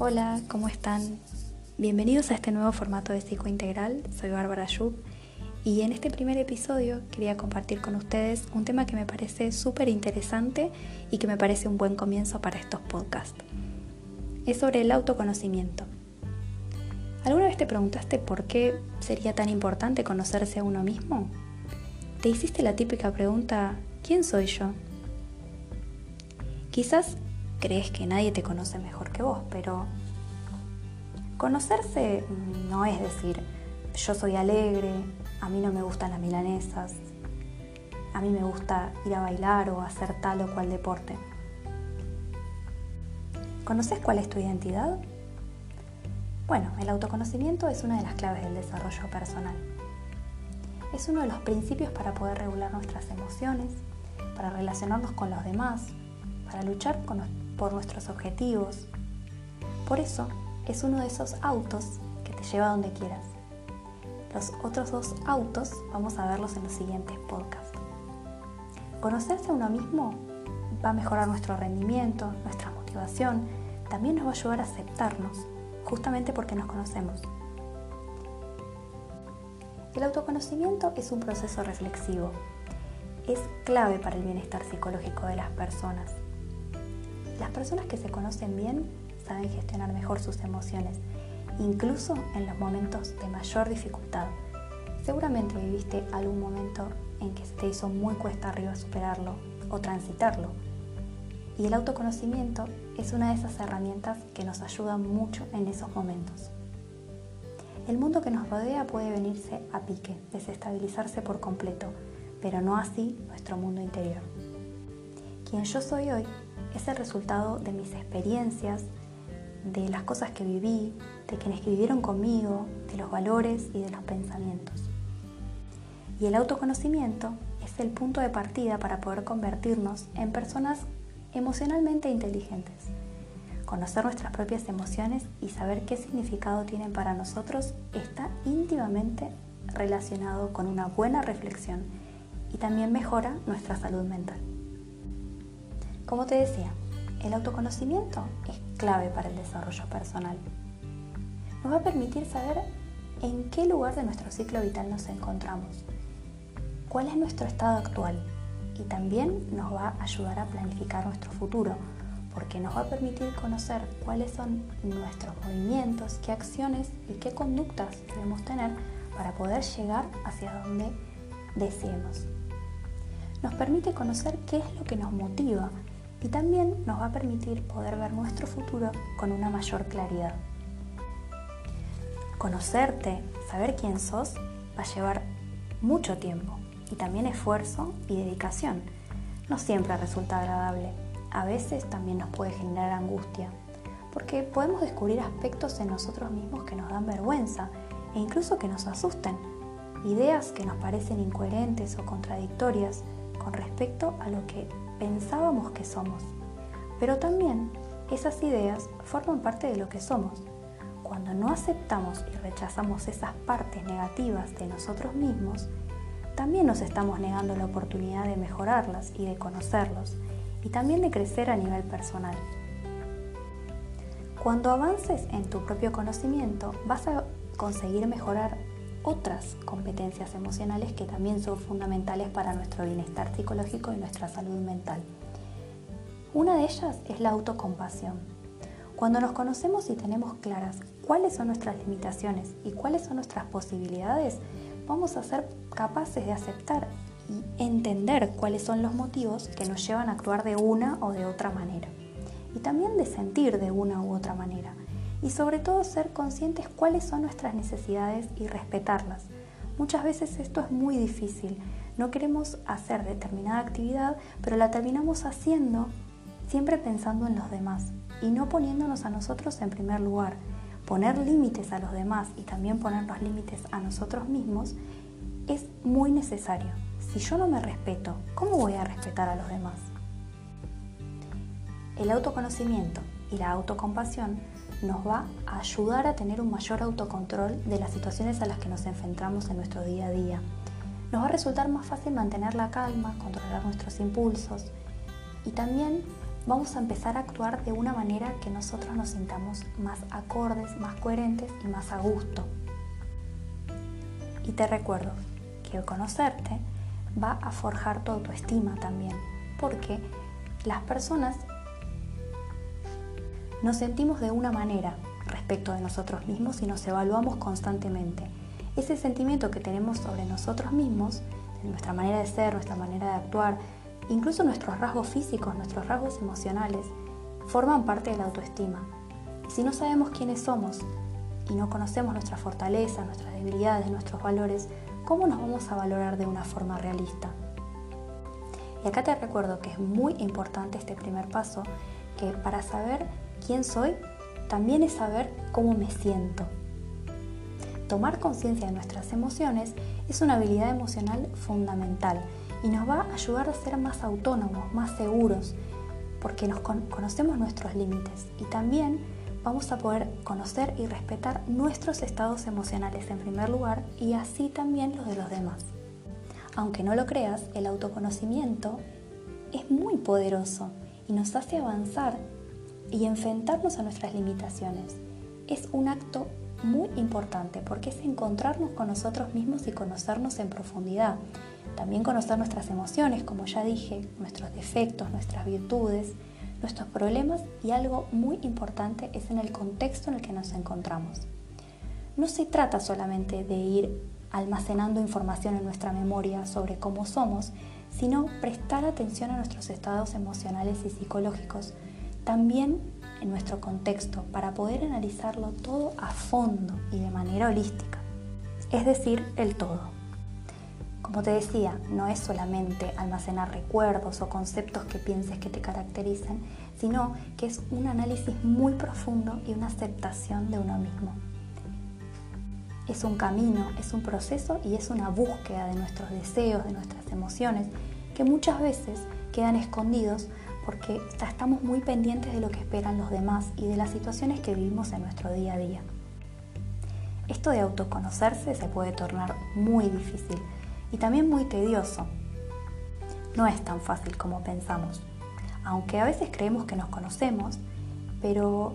Hola, ¿cómo están? Bienvenidos a este nuevo formato de Psicointegral. Soy Bárbara Yub y en este primer episodio quería compartir con ustedes un tema que me parece súper interesante y que me parece un buen comienzo para estos podcasts. Es sobre el autoconocimiento. ¿Alguna vez te preguntaste por qué sería tan importante conocerse a uno mismo? ¿Te hiciste la típica pregunta, ¿quién soy yo? Quizás crees que nadie te conoce mejor que vos, pero conocerse no es decir, yo soy alegre, a mí no me gustan las milanesas, a mí me gusta ir a bailar o hacer tal o cual deporte. ¿Conoces cuál es tu identidad? Bueno, el autoconocimiento es una de las claves del desarrollo personal. Es uno de los principios para poder regular nuestras emociones, para relacionarnos con los demás, para luchar por nuestros objetivos. Por eso es uno de esos autos que te lleva donde quieras. Los otros dos autos vamos a verlos en los siguientes podcasts. Conocerse a uno mismo va a mejorar nuestro rendimiento, nuestra motivación, también nos va a ayudar a aceptarnos, justamente porque nos conocemos. El autoconocimiento es un proceso reflexivo. Es clave para el bienestar psicológico de las personas. Las personas que se conocen bien saben gestionar mejor sus emociones, incluso en los momentos de mayor dificultad. Seguramente viviste algún momento en que se te hizo muy cuesta arriba superarlo o transitarlo. Y el autoconocimiento es una de esas herramientas que nos ayudan mucho en esos momentos. El mundo que nos rodea puede venirse a pique, desestabilizarse por completo, pero no así nuestro mundo interior. Quien yo soy hoy es el resultado de mis experiencias, de las cosas que viví, de quienes vivieron conmigo, de los valores y de los pensamientos. Y el autoconocimiento es el punto de partida para poder convertirnos en personas emocionalmente inteligentes. Conocer nuestras propias emociones y saber qué significado tienen para nosotros está íntimamente relacionado con una buena reflexión y también mejora nuestra salud mental. Como te decía, el autoconocimiento es clave para el desarrollo personal. Nos va a permitir saber en qué lugar de nuestro ciclo vital nos encontramos, cuál es nuestro estado actual y también nos va a ayudar a planificar nuestro futuro, porque nos va a permitir conocer cuáles son nuestros movimientos, qué acciones y qué conductas debemos tener para poder llegar hacia donde deseemos. Nos permite conocer qué es lo que nos motiva y también nos va a permitir poder ver nuestro futuro con una mayor claridad. Conocerte, saber quién sos, va a llevar mucho tiempo y también esfuerzo y dedicación. No siempre resulta agradable, a veces también nos puede generar angustia, porque podemos descubrir aspectos en nosotros mismos que nos dan vergüenza e incluso que nos asusten, ideas que nos parecen incoherentes o contradictorias con respecto a lo que pensábamos que somos. Pero también esas ideas forman parte de lo que somos. Cuando no aceptamos y rechazamos esas partes negativas de nosotros mismos, también nos estamos negando la oportunidad de mejorarlas y de conocerlos, y también de crecer a nivel personal. Cuando avances en tu propio conocimiento, vas a conseguir mejorar otras competencias emocionales que también son fundamentales para nuestro bienestar psicológico y nuestra salud mental. Una de ellas es la autocompasión. Cuando nos conocemos y tenemos claras cuáles son nuestras limitaciones y cuáles son nuestras posibilidades, vamos a ser capaces de aceptar y entender cuáles son los motivos que nos llevan a actuar de una o de otra manera. Y también de sentir de una u otra manera y sobre todo ser conscientes cuáles son nuestras necesidades y respetarlas. Muchas veces esto es muy difícil. No queremos hacer determinada actividad, pero la terminamos haciendo siempre pensando en los demás y no poniéndonos a nosotros en primer lugar. Poner límites a los demás y también poner los límites a nosotros mismos es muy necesario. Si yo no me respeto, ¿cómo voy a respetar a los demás? El autoconocimiento y la autocompasión nos va a ayudar a tener un mayor autocontrol de las situaciones a las que nos enfrentamos en nuestro día a día. Nos va a resultar más fácil mantener la calma, controlar nuestros impulsos y también vamos a empezar a actuar de una manera que nosotros nos sintamos más acordes, más coherentes y más a gusto. Y te recuerdo que el conocerte va a forjar tu autoestima también, porque las personas nos sentimos de una manera respecto de nosotros mismos y nos evaluamos constantemente. Ese sentimiento que tenemos sobre nosotros mismos, nuestra manera de ser, nuestra manera de actuar, incluso nuestros rasgos físicos, nuestros rasgos emocionales, forman parte de la autoestima. Si no sabemos quiénes somos y no conocemos nuestras fortalezas, nuestras debilidades, nuestros valores, ¿cómo nos vamos a valorar de una forma realista? Y acá te recuerdo que es muy importante este primer paso, que para saber quién soy, también es saber cómo me siento. Tomar conciencia de nuestras emociones es una habilidad emocional fundamental y nos va a ayudar a ser más autónomos, más seguros, porque nos conocemos nuestros límites y también vamos a poder conocer y respetar nuestros estados emocionales en primer lugar y así también los de los demás. Aunque no lo creas, el autoconocimiento es muy poderoso y nos hace avanzar y enfrentarnos a nuestras limitaciones. Es un acto muy importante porque es encontrarnos con nosotros mismos y conocernos en profundidad. También conocer nuestras emociones, como ya dije, nuestros defectos, nuestras virtudes, nuestros problemas y algo muy importante es en el contexto en el que nos encontramos. No se trata solamente de ir almacenando información en nuestra memoria sobre cómo somos, sino prestar atención a nuestros estados emocionales y psicológicos, también en nuestro contexto, para poder analizarlo todo a fondo y de manera holística, es decir, el todo. Como te decía, no es solamente almacenar recuerdos o conceptos que pienses que te caracterizan, sino que es un análisis muy profundo y una aceptación de uno mismo. Es un camino, es un proceso y es una búsqueda de nuestros deseos, de nuestras emociones, que muchas veces quedan escondidos porque estamos muy pendientes de lo que esperan los demás y de las situaciones que vivimos en nuestro día a día. Esto de autoconocerse se puede tornar muy difícil y también muy tedioso. No es tan fácil como pensamos, aunque a veces creemos que nos conocemos, pero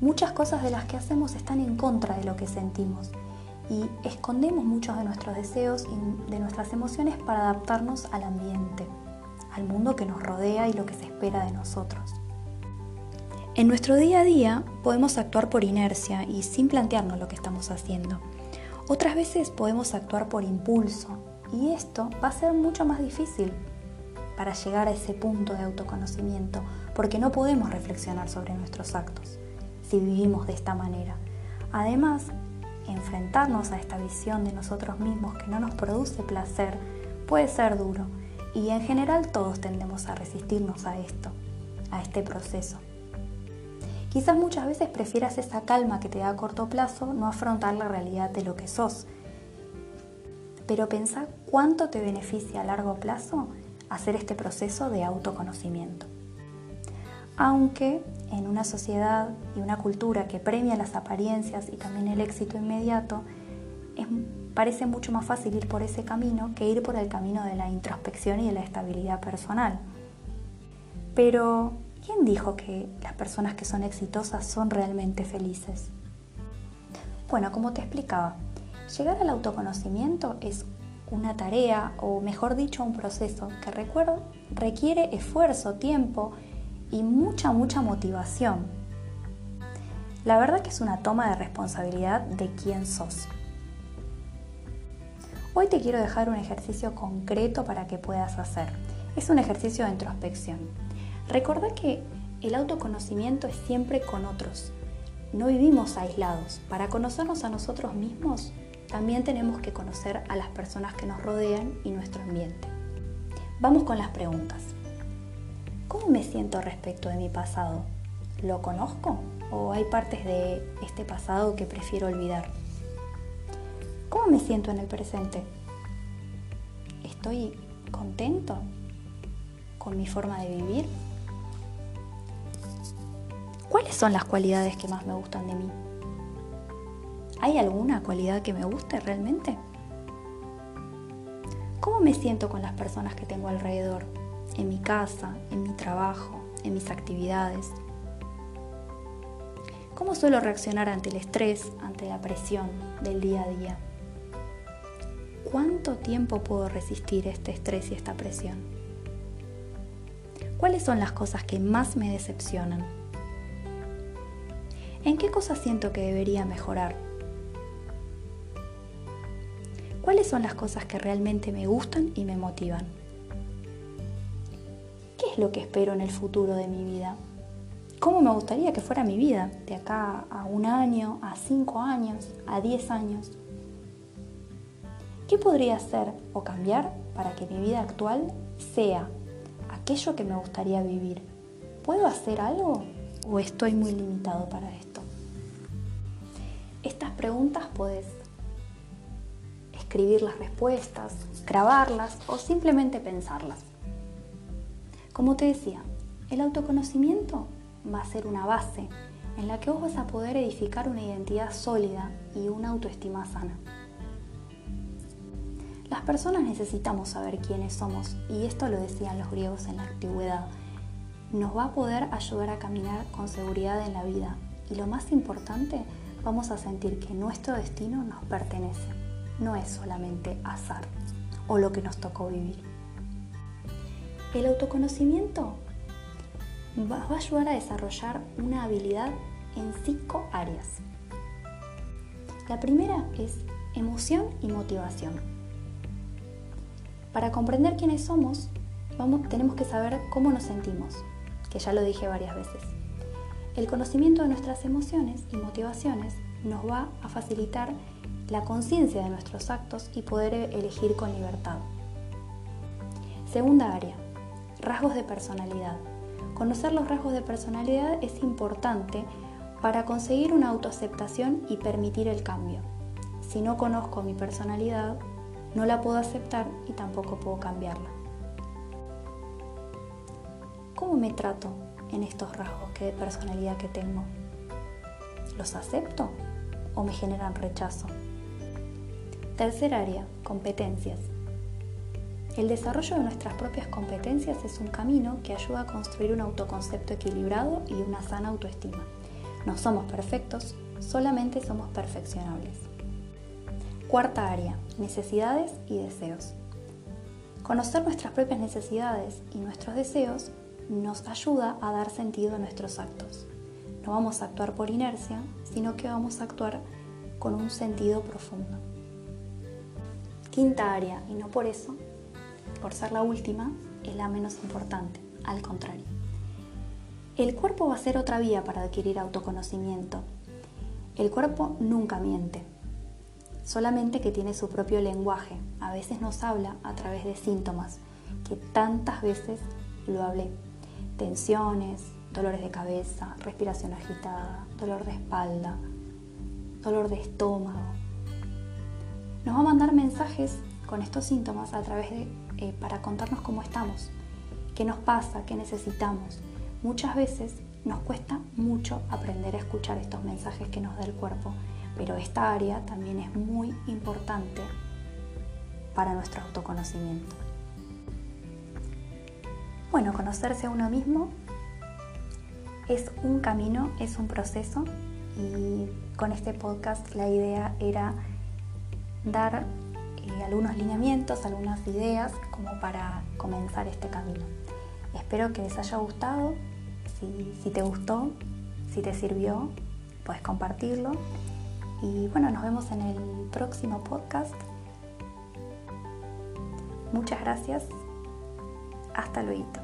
muchas cosas de las que hacemos están en contra de lo que sentimos y escondemos muchos de nuestros deseos y de nuestras emociones para adaptarnos al ambiente, al mundo que nos rodea y lo que se espera de nosotros. En nuestro día a día podemos actuar por inercia y sin plantearnos lo que estamos haciendo. Otras veces podemos actuar por impulso y esto va a ser mucho más difícil para llegar a ese punto de autoconocimiento porque no podemos reflexionar sobre nuestros actos si vivimos de esta manera. Además, enfrentarnos a esta visión de nosotros mismos que no nos produce placer puede ser duro y en general todos tendemos a resistirnos a esto, a este proceso. Quizás muchas veces prefieras esa calma que te da a corto plazo, no afrontar la realidad de lo que sos. Pero pensá cuánto te beneficia a largo plazo hacer este proceso de autoconocimiento. Aunque en una sociedad y una cultura que premia las apariencias y también el éxito inmediato, parece mucho más fácil ir por ese camino que ir por el camino de la introspección y de la estabilidad personal. Pero ¿Quién dijo que las personas que son exitosas son realmente felices? Bueno, como te explicaba, llegar al autoconocimiento es una tarea, o mejor dicho, un proceso que recuerdo, requiere esfuerzo, tiempo y mucha, mucha motivación. La verdad que es una toma de responsabilidad de quién sos. Hoy te quiero dejar un ejercicio concreto para que puedas hacer. Es un ejercicio de introspección. Recuerda que el autoconocimiento es siempre con otros. No vivimos aislados. Para conocernos a nosotros mismos, también tenemos que conocer a las personas que nos rodean y nuestro ambiente. Vamos con las preguntas. ¿Cómo me siento respecto de mi pasado? ¿Lo conozco o hay partes de este pasado que prefiero olvidar? ¿Cómo me siento en el presente? ¿Estoy contento con mi forma de vivir? ¿Cuáles son las cualidades que más me gustan de mí? ¿Hay alguna cualidad que me guste realmente? ¿Cómo me siento con las personas que tengo alrededor? En mi casa, en mi trabajo, en mis actividades. ¿Cómo suelo reaccionar ante el estrés, ante la presión del día a día? ¿Cuánto tiempo puedo resistir este estrés y esta presión? ¿Cuáles son las cosas que más me decepcionan? ¿En qué cosas siento que debería mejorar? ¿Cuáles son las cosas que realmente me gustan y me motivan? ¿Qué es lo que espero en el futuro de mi vida? ¿Cómo me gustaría que fuera mi vida de acá a un año, a cinco años, a diez años? ¿Qué podría hacer o cambiar para que mi vida actual sea aquello que me gustaría vivir? ¿Puedo hacer algo o estoy muy limitado para esto? Estas preguntas puedes escribir las respuestas, grabarlas o simplemente pensarlas. Como te decía, el autoconocimiento va a ser una base en la que vos vas a poder edificar una identidad sólida y una autoestima sana. Las personas necesitamos saber quiénes somos y esto lo decían los griegos en la antigüedad. Nos va a poder ayudar a caminar con seguridad en la vida y lo más importante, vamos a sentir que nuestro destino nos pertenece. No es solamente azar o lo que nos tocó vivir. El autoconocimiento va a ayudar a desarrollar una habilidad en cinco áreas. La primera es emoción y motivación. Para comprender quiénes somos, tenemos que saber cómo nos sentimos, que ya lo dije varias veces. El conocimiento de nuestras emociones y motivaciones nos va a facilitar la conciencia de nuestros actos y poder elegir con libertad. Segunda área, rasgos de personalidad. Conocer los rasgos de personalidad es importante para conseguir una autoaceptación y permitir el cambio. Si no conozco mi personalidad, no la puedo aceptar y tampoco puedo cambiarla. ¿Cómo me trato en estos rasgos de personalidad que tengo? ¿Los acepto o me generan rechazo? Tercer área, competencias. El desarrollo de nuestras propias competencias es un camino que ayuda a construir un autoconcepto equilibrado y una sana autoestima. No somos perfectos, solamente somos perfeccionables. Cuarta área, necesidades y deseos. Conocer nuestras propias necesidades y nuestros deseos nos ayuda a dar sentido a nuestros actos. No vamos a actuar por inercia, sino que vamos a actuar con un sentido profundo. Quinta área, y no por eso, por ser la última, es la menos importante, al contrario. El cuerpo va a ser otra vía para adquirir autoconocimiento. El cuerpo nunca miente, solamente que tiene su propio lenguaje. A veces nos habla a través de síntomas, que tantas veces lo hablé. Tensiones, dolores de cabeza, respiración agitada, dolor de espalda, dolor de estómago. Nos va a mandar mensajes con estos síntomas a través de, eh, para contarnos cómo estamos, qué nos pasa, qué necesitamos. Muchas veces nos cuesta mucho aprender a escuchar estos mensajes que nos da el cuerpo pero esta área también es muy importante para nuestro autoconocimiento. Bueno, conocerse a uno mismo es un camino, es un proceso y con este podcast la idea era dar eh, algunos lineamientos, algunas ideas como para comenzar este camino. Espero que les haya gustado, si, si te gustó, si te sirvió, puedes compartirlo y bueno, nos vemos en el próximo podcast. Muchas gracias. Hasta luego.